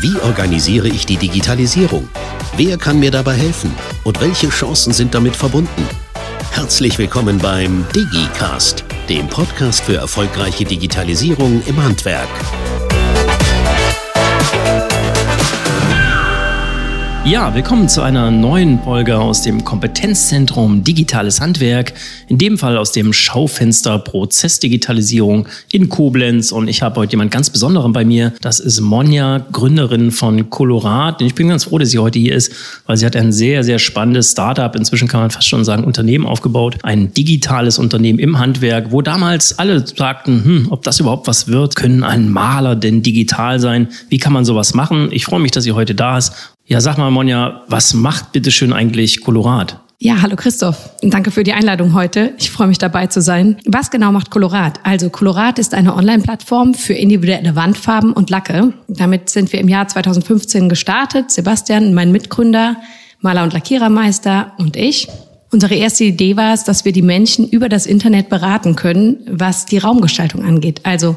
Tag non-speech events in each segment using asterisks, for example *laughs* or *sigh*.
Wie organisiere ich die Digitalisierung? Wer kann mir dabei helfen? Und welche Chancen sind damit verbunden? Herzlich willkommen beim DigiCast, dem Podcast für erfolgreiche Digitalisierung im Handwerk. Ja, willkommen zu einer neuen Folge aus dem Kompetenzzentrum Digitales Handwerk. In dem Fall aus dem Schaufenster Prozessdigitalisierung in Koblenz. Und ich habe heute jemand ganz Besonderen bei mir. Das ist Monja, Gründerin von Colorat. Und ich bin ganz froh, dass sie heute hier ist, weil sie hat ein sehr, sehr spannendes Startup. Inzwischen kann man fast schon sagen, Unternehmen aufgebaut. Ein digitales Unternehmen im Handwerk, wo damals alle sagten, hm, ob das überhaupt was wird. Können ein Maler denn digital sein? Wie kann man sowas machen? Ich freue mich, dass sie heute da ist ja, sag mal, Monja, was macht bitteschön eigentlich Colorat? Ja, hallo Christoph. Danke für die Einladung heute. Ich freue mich dabei zu sein. Was genau macht Colorat? Also Colorat ist eine Online-Plattform für individuelle Wandfarben und Lacke. Damit sind wir im Jahr 2015 gestartet. Sebastian, mein Mitgründer, Maler und Lackierermeister und ich. Unsere erste Idee war es, dass wir die Menschen über das Internet beraten können, was die Raumgestaltung angeht. Also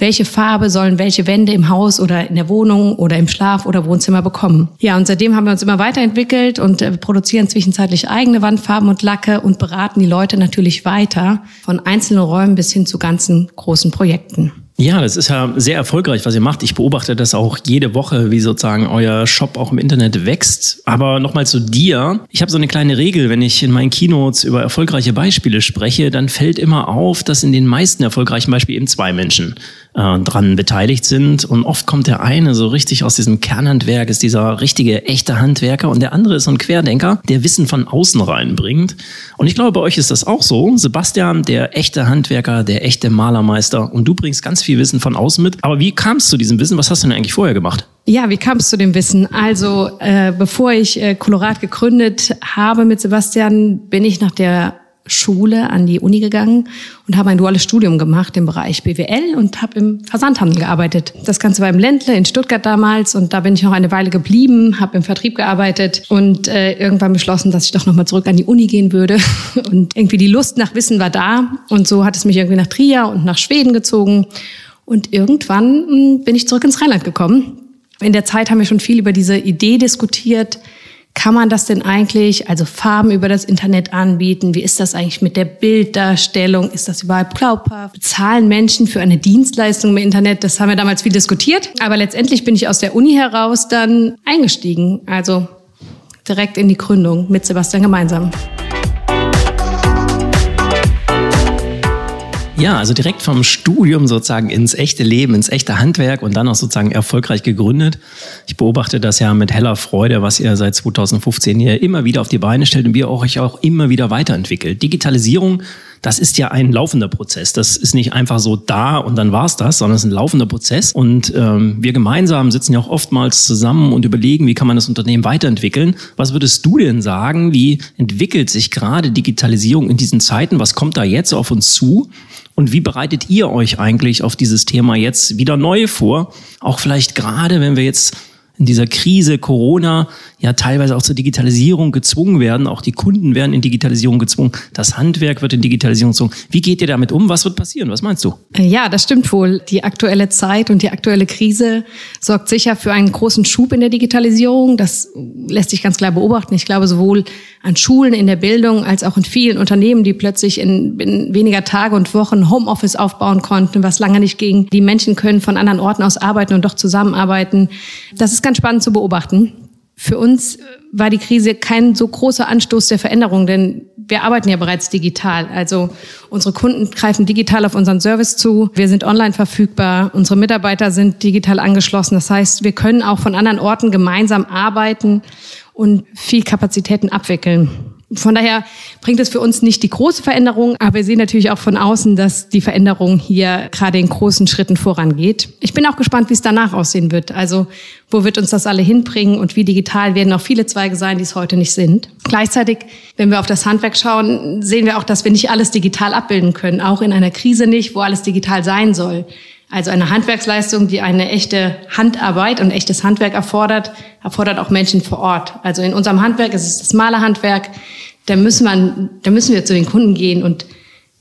welche Farbe sollen welche Wände im Haus oder in der Wohnung oder im Schlaf- oder Wohnzimmer bekommen. Ja, und seitdem haben wir uns immer weiterentwickelt und äh, produzieren zwischenzeitlich eigene Wandfarben und Lacke und beraten die Leute natürlich weiter von einzelnen Räumen bis hin zu ganzen großen Projekten. Ja, das ist ja sehr erfolgreich, was ihr macht. Ich beobachte das auch jede Woche, wie sozusagen euer Shop auch im Internet wächst. Aber nochmal zu dir. Ich habe so eine kleine Regel, wenn ich in meinen Keynotes über erfolgreiche Beispiele spreche, dann fällt immer auf, dass in den meisten erfolgreichen Beispielen eben zwei Menschen äh, dran beteiligt sind. Und oft kommt der eine so richtig aus diesem Kernhandwerk, ist dieser richtige, echte Handwerker und der andere ist so ein Querdenker, der Wissen von außen reinbringt. Und ich glaube, bei euch ist das auch so. Sebastian, der echte Handwerker, der echte Malermeister und du bringst ganz viel Wissen von außen mit. Aber wie kamst du zu diesem Wissen? Was hast du denn eigentlich vorher gemacht? Ja, wie kam es zu dem Wissen? Also, äh, bevor ich äh, Colorat gegründet habe mit Sebastian, bin ich nach der Schule an die Uni gegangen und habe ein duales Studium gemacht im Bereich BWL und habe im Versandhandel gearbeitet. Das Ganze war im Ländle in Stuttgart damals und da bin ich noch eine Weile geblieben, habe im Vertrieb gearbeitet und äh, irgendwann beschlossen, dass ich doch nochmal zurück an die Uni gehen würde. *laughs* Und irgendwie die Lust nach Wissen war da und so hat es mich irgendwie nach Trier und nach Schweden gezogen. Und irgendwann hm, bin ich zurück ins Rheinland gekommen. In der Zeit haben wir schon viel über diese Idee diskutiert, kann man das denn eigentlich, also Farben über das Internet anbieten? Wie ist das eigentlich mit der Bilddarstellung? Ist das überhaupt glaubhaft? Bezahlen Menschen für eine Dienstleistung im Internet? Das haben wir damals viel diskutiert. Aber letztendlich bin ich aus der Uni heraus dann eingestiegen. Also direkt in die Gründung mit Sebastian gemeinsam. Ja, also direkt vom Studium sozusagen ins echte Leben, ins echte Handwerk und dann auch sozusagen erfolgreich gegründet. Ich beobachte das ja mit heller Freude, was ihr seit 2015 hier immer wieder auf die Beine stellt und wie ihr euch auch immer wieder weiterentwickelt. Digitalisierung, das ist ja ein laufender Prozess. Das ist nicht einfach so da und dann war's das, sondern es ist ein laufender Prozess. Und ähm, wir gemeinsam sitzen ja auch oftmals zusammen und überlegen, wie kann man das Unternehmen weiterentwickeln. Was würdest du denn sagen? Wie entwickelt sich gerade Digitalisierung in diesen Zeiten? Was kommt da jetzt auf uns zu? Und wie bereitet ihr euch eigentlich auf dieses Thema jetzt wieder neu vor? Auch vielleicht gerade, wenn wir jetzt in dieser Krise Corona ja teilweise auch zur Digitalisierung gezwungen werden. Auch die Kunden werden in Digitalisierung gezwungen. Das Handwerk wird in Digitalisierung gezwungen. Wie geht ihr damit um? Was wird passieren? Was meinst du? Ja, das stimmt wohl. Die aktuelle Zeit und die aktuelle Krise sorgt sicher für einen großen Schub in der Digitalisierung. Das lässt sich ganz klar beobachten. Ich glaube, sowohl an Schulen, in der Bildung, als auch in vielen Unternehmen, die plötzlich in, in weniger Tage und Wochen Homeoffice aufbauen konnten, was lange nicht ging. Die Menschen können von anderen Orten aus arbeiten und doch zusammenarbeiten. Das ist ganz spannend zu beobachten. Für uns war die Krise kein so großer Anstoß der Veränderung, denn wir arbeiten ja bereits digital. Also unsere Kunden greifen digital auf unseren Service zu. Wir sind online verfügbar. Unsere Mitarbeiter sind digital angeschlossen. Das heißt, wir können auch von anderen Orten gemeinsam arbeiten und viel Kapazitäten abwickeln. Von daher bringt es für uns nicht die große Veränderung, aber wir sehen natürlich auch von außen, dass die Veränderung hier gerade in großen Schritten vorangeht. Ich bin auch gespannt, wie es danach aussehen wird. Also wo wird uns das alle hinbringen und wie digital werden auch viele Zweige sein, die es heute nicht sind. Gleichzeitig, wenn wir auf das Handwerk schauen, sehen wir auch, dass wir nicht alles digital abbilden können, auch in einer Krise nicht, wo alles digital sein soll. Also eine Handwerksleistung, die eine echte Handarbeit und echtes Handwerk erfordert, erfordert auch Menschen vor Ort. Also in unserem Handwerk ist es das Malerhandwerk. Da müssen, man, da müssen wir zu den Kunden gehen und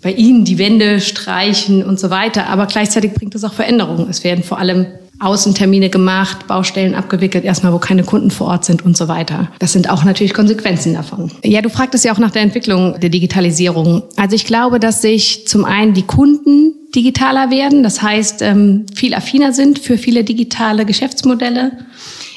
bei ihnen die Wände streichen und so weiter. Aber gleichzeitig bringt es auch Veränderungen. Es werden vor allem Außentermine gemacht, Baustellen abgewickelt, erstmal wo keine Kunden vor Ort sind und so weiter. Das sind auch natürlich Konsequenzen davon. Ja, du fragtest ja auch nach der Entwicklung der Digitalisierung. Also ich glaube, dass sich zum einen die Kunden digitaler werden, das heißt ähm, viel affiner sind für viele digitale Geschäftsmodelle.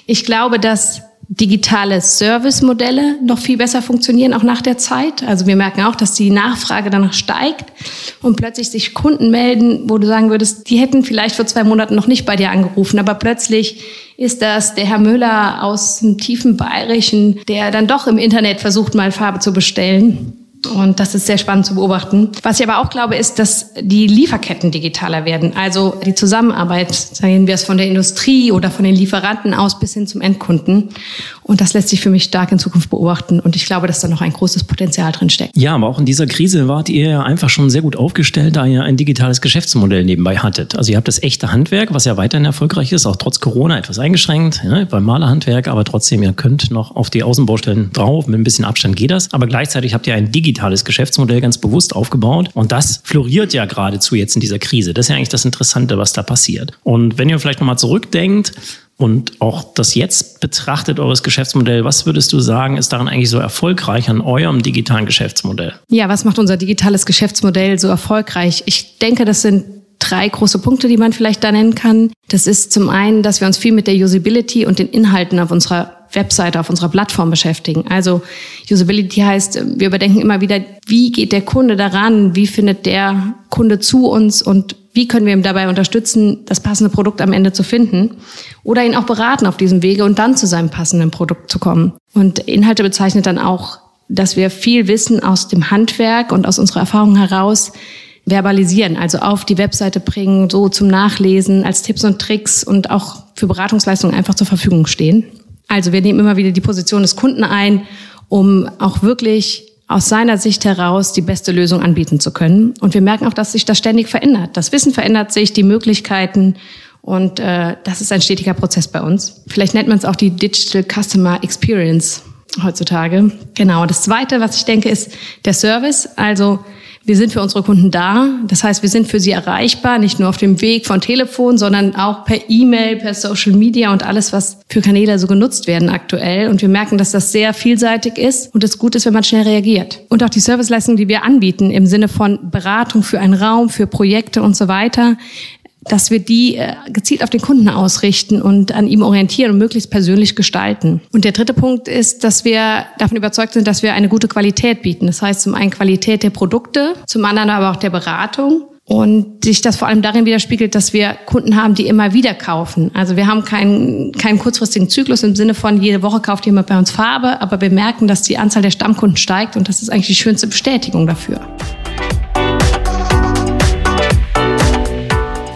Ich glaube, dass digitale Servicemodelle noch viel besser funktionieren, auch nach der Zeit. Also wir merken auch, dass die Nachfrage danach steigt und plötzlich sich Kunden melden, wo du sagen würdest, die hätten vielleicht vor zwei Monaten noch nicht bei dir angerufen, aber plötzlich ist das der Herr Müller aus dem tiefen Bayerischen, der dann doch im Internet versucht, mal Farbe zu bestellen und das ist sehr spannend zu beobachten. Was ich aber auch glaube, ist, dass die Lieferketten digitaler werden. Also die Zusammenarbeit, sagen wir es von der Industrie oder von den Lieferanten aus bis hin zum Endkunden. Und das lässt sich für mich stark in Zukunft beobachten. Und ich glaube, dass da noch ein großes Potenzial drin steckt. Ja, aber auch in dieser Krise wart ihr ja einfach schon sehr gut aufgestellt, da ihr ein digitales Geschäftsmodell nebenbei hattet. Also ihr habt das echte Handwerk, was ja weiterhin erfolgreich ist, auch trotz Corona etwas eingeschränkt, ja, beim Malerhandwerk, aber trotzdem, ihr könnt noch auf die Außenbaustellen drauf. Mit ein bisschen Abstand geht das. Aber gleichzeitig habt ihr ein digitales Geschäftsmodell ganz bewusst aufgebaut. Und das floriert ja geradezu jetzt in dieser Krise. Das ist ja eigentlich das Interessante, was da passiert. Und wenn ihr vielleicht nochmal zurückdenkt, und auch das jetzt betrachtet, eures Geschäftsmodell, was würdest du sagen, ist daran eigentlich so erfolgreich an eurem digitalen Geschäftsmodell? Ja, was macht unser digitales Geschäftsmodell so erfolgreich? Ich denke, das sind drei große Punkte, die man vielleicht da nennen kann. Das ist zum einen, dass wir uns viel mit der Usability und den Inhalten auf unserer Webseite, auf unserer Plattform beschäftigen. Also Usability heißt, wir überdenken immer wieder, wie geht der Kunde daran, wie findet der Kunde zu uns und wie können wir ihm dabei unterstützen, das passende Produkt am Ende zu finden oder ihn auch beraten auf diesem Wege und dann zu seinem passenden Produkt zu kommen. Und Inhalte bezeichnet dann auch, dass wir viel Wissen aus dem Handwerk und aus unserer Erfahrung heraus verbalisieren, also auf die Webseite bringen, so zum Nachlesen, als Tipps und Tricks und auch für Beratungsleistungen einfach zur Verfügung stehen. Also wir nehmen immer wieder die Position des Kunden ein, um auch wirklich aus seiner Sicht heraus die beste Lösung anbieten zu können. Und wir merken auch, dass sich das ständig verändert. Das Wissen verändert sich, die Möglichkeiten und äh, das ist ein stetiger Prozess bei uns. Vielleicht nennt man es auch die Digital Customer Experience heutzutage. Genau. Das Zweite, was ich denke, ist der Service. Also wir sind für unsere Kunden da. Das heißt, wir sind für sie erreichbar, nicht nur auf dem Weg von Telefon, sondern auch per E-Mail, per Social Media und alles, was für Kanäle so genutzt werden aktuell. Und wir merken, dass das sehr vielseitig ist und es gut ist, wenn man schnell reagiert. Und auch die Serviceleistungen, die wir anbieten im Sinne von Beratung für einen Raum, für Projekte und so weiter, dass wir die äh, gezielt auf den Kunden ausrichten und an ihm orientieren und möglichst persönlich gestalten. Und der dritte Punkt ist, dass wir davon überzeugt sind, dass wir eine gute Qualität bieten. Das heißt zum einen Qualität der Produkte, zum anderen aber auch der Beratung. Und sich das vor allem darin widerspiegelt, dass wir Kunden haben, die immer wieder kaufen. Also wir haben keinen, keinen kurzfristigen Zyklus im Sinne von, jede Woche kauft jemand bei uns Farbe, aber wir merken, dass die Anzahl der Stammkunden steigt und das ist eigentlich die schönste Bestätigung dafür.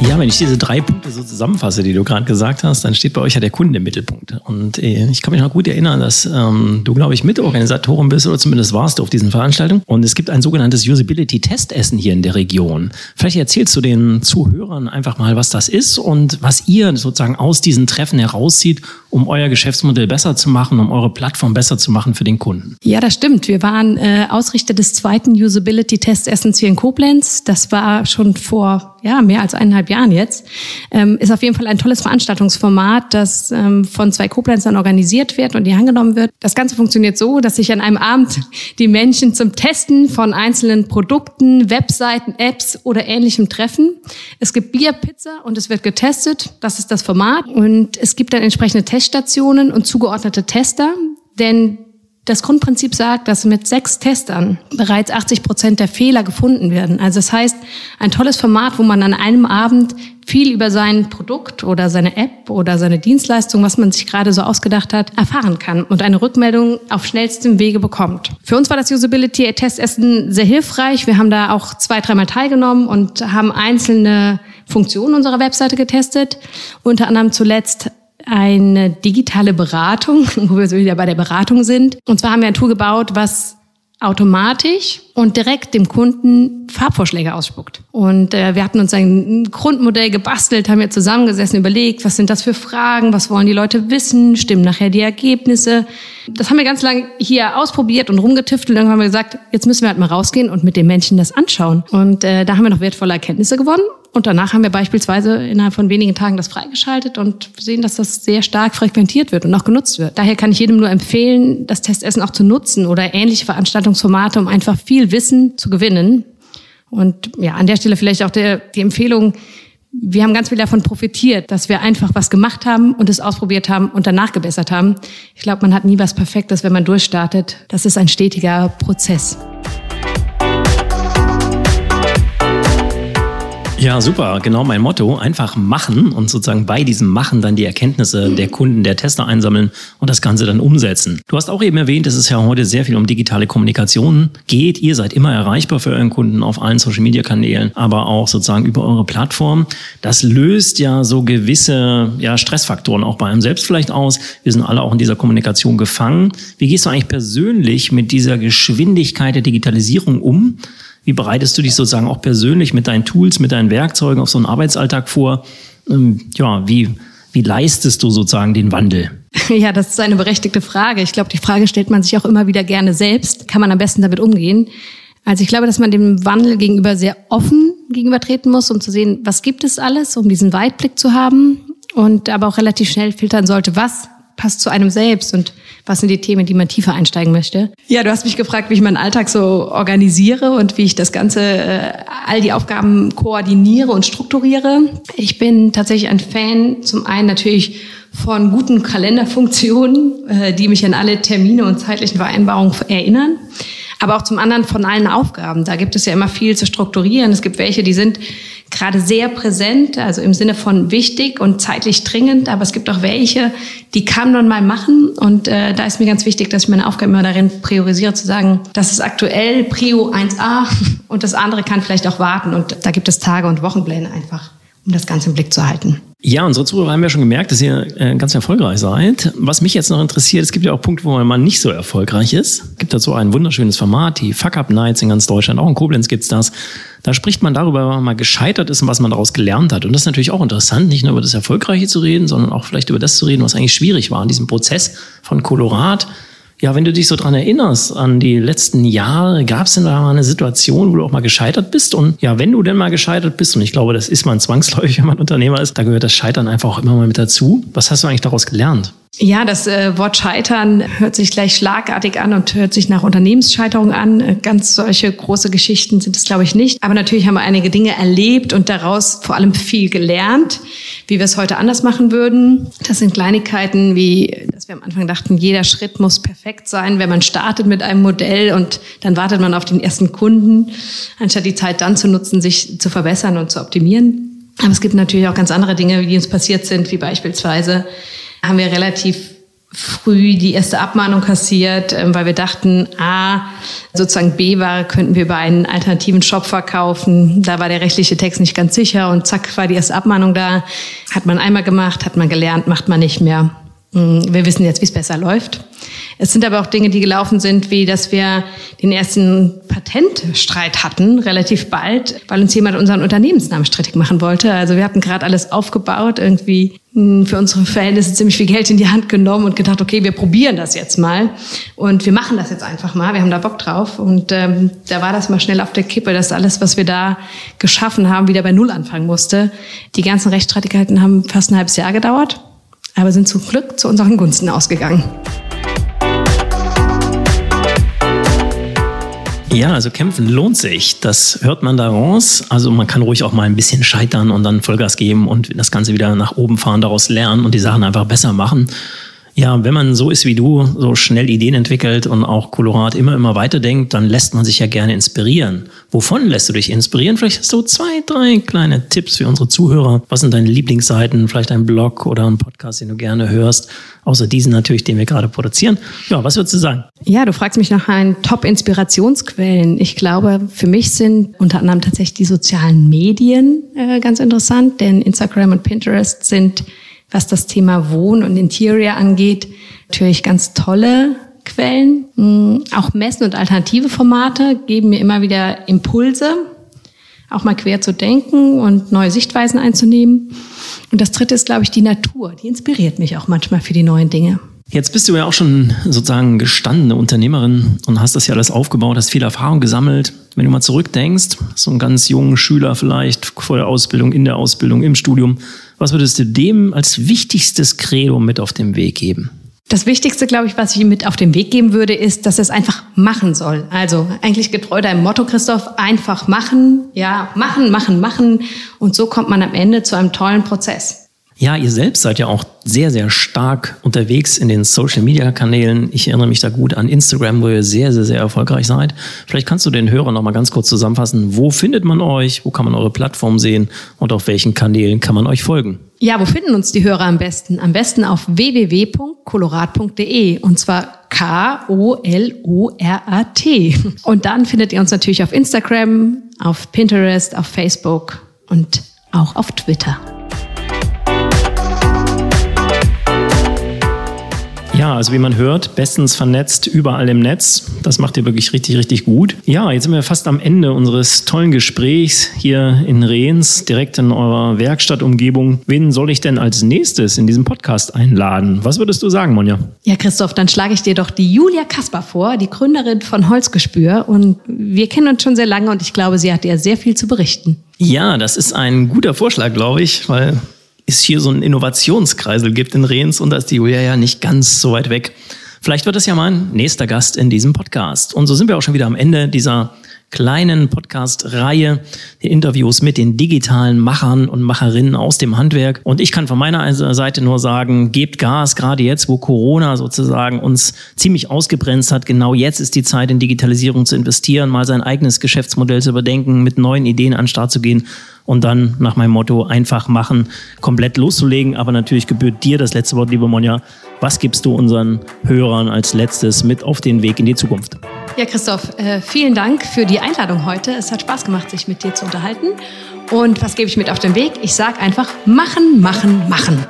Ja, wenn ich diese drei Punkte so zusammenfasse, die du gerade gesagt hast, dann steht bei euch ja der Kunde im Mittelpunkt. Und äh, ich kann mich noch gut erinnern, dass ähm, du, glaube ich, Mitorganisatorin bist oder zumindest warst du auf diesen Veranstaltungen. Und es gibt ein sogenanntes Usability-Testessen hier in der Region. Vielleicht erzählst du den Zuhörern einfach mal, was das ist und was ihr sozusagen aus diesen Treffen herauszieht, um euer Geschäftsmodell besser zu machen, um eure Plattform besser zu machen für den Kunden. Ja, das stimmt. Wir waren äh, Ausrichter des zweiten Usability-Testessens hier in Koblenz. Das war schon vor ja, mehr als eineinhalb Jahren jetzt. Ähm, ist auf jeden Fall ein tolles Veranstaltungsformat, das ähm, von zwei Koblenzern organisiert wird und die angenommen wird. Das Ganze funktioniert so, dass sich an einem Abend *laughs* die Menschen zum Testen von einzelnen Produkten, Webseiten, Apps oder ähnlichem treffen. Es gibt Bier, Pizza und es wird getestet. Das ist das Format. Und es gibt dann entsprechende Teststationen und zugeordnete Tester. Denn das Grundprinzip sagt, dass mit sechs Testern bereits 80 Prozent der Fehler gefunden werden. Also das heißt, ein tolles Format, wo man an einem Abend viel über sein Produkt oder seine App oder seine Dienstleistung, was man sich gerade so ausgedacht hat, erfahren kann und eine Rückmeldung auf schnellstem Wege bekommt. Für uns war das Usability-Testessen sehr hilfreich. Wir haben da auch zwei, dreimal teilgenommen und haben einzelne Funktionen unserer Webseite getestet. Unter anderem zuletzt eine digitale Beratung, *laughs* wo wir so wieder bei der Beratung sind. Und zwar haben wir ein Tool gebaut, was automatisch und direkt dem Kunden Farbvorschläge ausspuckt. Und äh, wir hatten uns ein Grundmodell gebastelt, haben wir zusammengesessen, überlegt, was sind das für Fragen, was wollen die Leute wissen, stimmen nachher die Ergebnisse. Das haben wir ganz lange hier ausprobiert und rumgetüftelt. Irgendwann haben wir gesagt, jetzt müssen wir halt mal rausgehen und mit den Menschen das anschauen. Und äh, da haben wir noch wertvolle Erkenntnisse gewonnen. Und danach haben wir beispielsweise innerhalb von wenigen Tagen das freigeschaltet und sehen, dass das sehr stark frequentiert wird und auch genutzt wird. Daher kann ich jedem nur empfehlen, das Testessen auch zu nutzen oder ähnliche Veranstaltungsformate, um einfach viel Wissen zu gewinnen. Und ja, an der Stelle vielleicht auch der, die Empfehlung, wir haben ganz viel davon profitiert, dass wir einfach was gemacht haben und es ausprobiert haben und danach gebessert haben. Ich glaube, man hat nie was Perfektes, wenn man durchstartet. Das ist ein stetiger Prozess. Ja, super. Genau mein Motto. Einfach machen und sozusagen bei diesem Machen dann die Erkenntnisse der Kunden, der Tester einsammeln und das Ganze dann umsetzen. Du hast auch eben erwähnt, dass es ja heute sehr viel um digitale Kommunikation geht. Ihr seid immer erreichbar für euren Kunden auf allen Social Media Kanälen, aber auch sozusagen über eure Plattform. Das löst ja so gewisse ja, Stressfaktoren auch bei einem selbst vielleicht aus. Wir sind alle auch in dieser Kommunikation gefangen. Wie gehst du eigentlich persönlich mit dieser Geschwindigkeit der Digitalisierung um? Wie bereitest du dich sozusagen auch persönlich mit deinen Tools, mit deinen Werkzeugen auf so einen Arbeitsalltag vor? Ähm, ja, wie, wie leistest du sozusagen den Wandel? *laughs* Ja, das ist eine berechtigte Frage. Ich glaube, die Frage stellt man sich auch immer wieder gerne selbst. Kann man am besten damit umgehen? Also ich glaube, dass man dem Wandel gegenüber sehr offen gegenübertreten muss, um zu sehen, was gibt es alles, um diesen Weitblick zu haben und aber auch relativ schnell filtern sollte, was passt zu einem selbst und was sind die Themen, die man tiefer einsteigen möchte. Ja, du hast mich gefragt, wie ich meinen Alltag so organisiere und wie ich das Ganze, äh, all die Aufgaben koordiniere und strukturiere. Ich bin tatsächlich ein Fan, zum einen natürlich von guten Kalenderfunktionen, äh, die mich an alle Termine und zeitlichen Vereinbarungen erinnern aber auch zum anderen von allen Aufgaben. Da gibt es ja immer viel zu strukturieren. Es gibt welche, die sind gerade sehr präsent, also im Sinne von wichtig und zeitlich dringend, aber es gibt auch welche, die kann man mal machen. Und äh, da ist mir ganz wichtig, dass ich meine Aufgaben immer darin priorisiere, zu sagen, das ist aktuell Prio 1a *laughs* und das andere kann vielleicht auch warten. Und da gibt es Tage und Wochenpläne einfach um das Ganze im Blick zu halten. Ja, unsere Zuhörer haben ja schon gemerkt, dass ihr äh, ganz erfolgreich seid. Was mich jetzt noch interessiert, es gibt ja auch Punkte, wo man nicht so erfolgreich ist. Es gibt dazu ein wunderschönes Format, die Fuck-Up-Nights in ganz Deutschland, auch in Koblenz gibt's das. Da spricht man darüber, wenn man mal gescheitert ist und was man daraus gelernt hat. Und das ist natürlich auch interessant, nicht nur über das Erfolgreiche zu reden, sondern auch vielleicht über das zu reden, was eigentlich schwierig war in diesem Prozess von Kolorat ja, wenn du dich so dran erinnerst an die letzten Jahre, gab es denn da mal eine Situation, wo du auch mal gescheitert bist? Und ja, wenn du denn mal gescheitert bist, und ich glaube, das ist man zwangsläufig, *laughs* wenn man Unternehmer ist, da gehört das Scheitern einfach auch immer mal mit dazu. Was hast du eigentlich daraus gelernt? Ja, das äh, Wort Scheitern hört sich gleich schlagartig an und hört sich nach Unternehmensscheiterung an. Äh, ganz solche große Geschichten sind es, glaube ich, nicht. Aber natürlich haben wir einige Dinge erlebt und daraus vor allem viel gelernt, wie wir es heute anders machen würden. Das sind Kleinigkeiten wie, dass wir am Anfang dachten, jeder Schritt muss perfekt sein, wenn man startet mit einem Modell und dann wartet man auf den ersten Kunden, anstatt die Zeit dann zu nutzen, sich zu verbessern und zu optimieren. Aber es gibt natürlich auch ganz andere Dinge, die uns passiert sind, wie beispielsweise haben wir relativ früh die erste Abmahnung kassiert, ähm, weil wir dachten, A, sozusagen B-Ware könnten wir über einen alternativen Shop verkaufen. Da war der rechtliche Text nicht ganz sicher und zack war die erste Abmahnung da. Hat man einmal gemacht, hat man gelernt, macht man nicht mehr. Hm, wir wissen jetzt, wie es besser läuft. Es sind aber auch Dinge, die gelaufen sind, wie dass wir den ersten Patentstreit hatten, relativ bald, weil uns jemand unseren Unternehmensnamen strittig machen wollte. Also wir hatten gerade alles aufgebaut, irgendwie hm, für unsere Verhältnisse ziemlich viel Geld in die Hand genommen und gedacht, okay, wir probieren das jetzt mal und wir machen das jetzt einfach mal. Wir haben da Bock drauf und ähm, da war das mal schnell auf der Kippe, dass alles, was wir da geschaffen haben, wieder bei Null anfangen musste. Die ganzen Rechtsstreitigkeiten haben fast ein halbes Jahr gedauert, aber sind zum Glück zu unseren Gunsten ausgegangen. Ja, also kämpfen lohnt sich. Das hört man daraus. Also man kann ruhig auch mal ein bisschen scheitern und dann Vollgas geben und das Ganze wieder nach oben fahren, daraus lernen und die Sachen einfach besser machen. Ja, wenn man so ist wie du, so schnell Ideen entwickelt und auch Kolorat immer, immer weiterdenkt, dann lässt man sich ja gerne inspirieren. Wovon lässt du dich inspirieren? Vielleicht hast du zwei, drei kleine Tipps für unsere Zuhörer. Was sind deine Lieblingsseiten? Vielleicht ein Blog oder ein Podcast, den du gerne hörst? Außer diesen natürlich, den wir gerade produzieren. Ja, was würdest du sagen? Ja, du fragst mich nach einen Top-Inspirationsquellen. Ich glaube, für mich sind unter anderem tatsächlich die sozialen Medien äh, ganz interessant, denn Instagram und Pinterest sind was das Thema Wohn- und Interior angeht, natürlich ganz tolle Quellen. Mm, auch Messen und alternative Formate geben mir immer wieder Impulse, auch mal quer zu denken und neue Sichtweisen einzunehmen. Und das dritte ist, glaube ich, die Natur. Die inspiriert mich auch manchmal für die neuen Dinge. Jetzt bist du ja auch schon sozusagen gestandene Unternehmerin und hast das ja alles aufgebaut, hast viel Erfahrung gesammelt. Wenn du mal zurückdenkst, so einen ganz jungen Schüler vielleicht vor der Ausbildung, in der Ausbildung, im Studium, was würdest du dem als wichtigstes Credo mit auf den Weg geben? Das Wichtigste, glaube ich, was ich ihm mit auf den Weg geben würde, ist, dass er es einfach machen soll. Also eigentlich getreu deinem Motto, Christoph, einfach machen, ja, machen, machen, machen. Und so kommt man am Ende zu einem tollen Prozess. Ja, ihr selbst seid ja auch sehr, sehr stark unterwegs in den Social-Media-Kanälen. Ich erinnere mich da gut an Instagram, wo ihr sehr, sehr, sehr erfolgreich seid. Vielleicht kannst du den Hörern noch mal ganz kurz zusammenfassen. Wo findet man euch? Wo kann man eure Plattform sehen? Und auf welchen Kanälen kann man euch folgen? Ja, wo finden uns die Hörer am besten? Am besten auf www.kolorat.de und zwar K-O-L-O-R-A-T. Und dann findet ihr uns natürlich auf Instagram, auf Pinterest, auf Facebook und auch auf Twitter. Ja, also wie man hört, bestens vernetzt überall im Netz. Das macht ihr wirklich richtig, richtig gut. Ja, jetzt sind wir fast am Ende unseres tollen Gesprächs hier in Rehns, direkt in eurer Werkstattumgebung. Wen soll ich denn als nächstes in diesem Podcast einladen? Was würdest du sagen, Monja? Ja, Christoph, dann schlage ich dir doch die Julia Kasper vor, die Gründerin von Holzgespür. Und wir kennen uns schon sehr lange und ich glaube, sie hat dir sehr viel zu berichten. Ja, das ist ein guter Vorschlag, glaube ich, weil es hier so einen Innovationskreisel gibt in Rehns und da ist die Julia ja nicht ganz so weit weg. Vielleicht wird es ja mal ein nächster Gast in diesem Podcast. Und so sind wir auch schon wieder am Ende dieser kleinen Podcast-Reihe, die Interviews mit den digitalen Machern und Macherinnen aus dem Handwerk. Und ich kann von meiner Seite nur sagen, gebt Gas, gerade jetzt, wo Corona sozusagen uns ziemlich ausgebremst hat. Genau jetzt ist die Zeit, in Digitalisierung zu investieren, mal sein eigenes Geschäftsmodell zu überdenken, mit neuen Ideen an den Start zu gehen und dann nach meinem Motto einfach machen, komplett loszulegen. Aber natürlich gebührt dir das letzte Wort, liebe Monja. Was gibst du unseren Hörern als letztes mit auf den Weg in die Zukunft? Ja, Christoph, äh, vielen Dank für die Einladung heute. Es hat Spaß gemacht, sich mit dir zu unterhalten. Und was gebe ich mit auf den Weg? Ich sage einfach machen, machen, machen.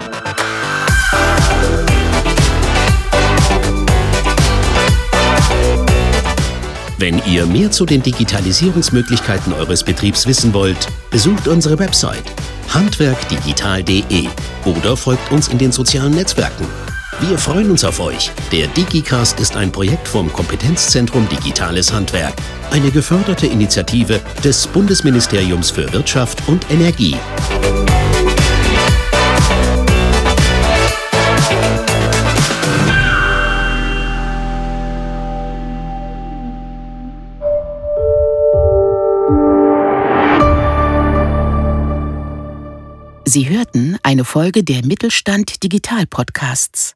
Wenn ihr mehr zu den Digitalisierungsmöglichkeiten eures Betriebs wissen wollt, besucht unsere Website handwerkdigital.de oder folgt uns in den sozialen Netzwerken. Wir freuen uns auf euch. Der DigiCast ist ein Projekt vom Kompetenzzentrum Digitales Handwerk, eine geförderte Initiative des Bundesministeriums für Wirtschaft und Energie. Sie hörten eine Folge der Mittelstand Digital Podcasts.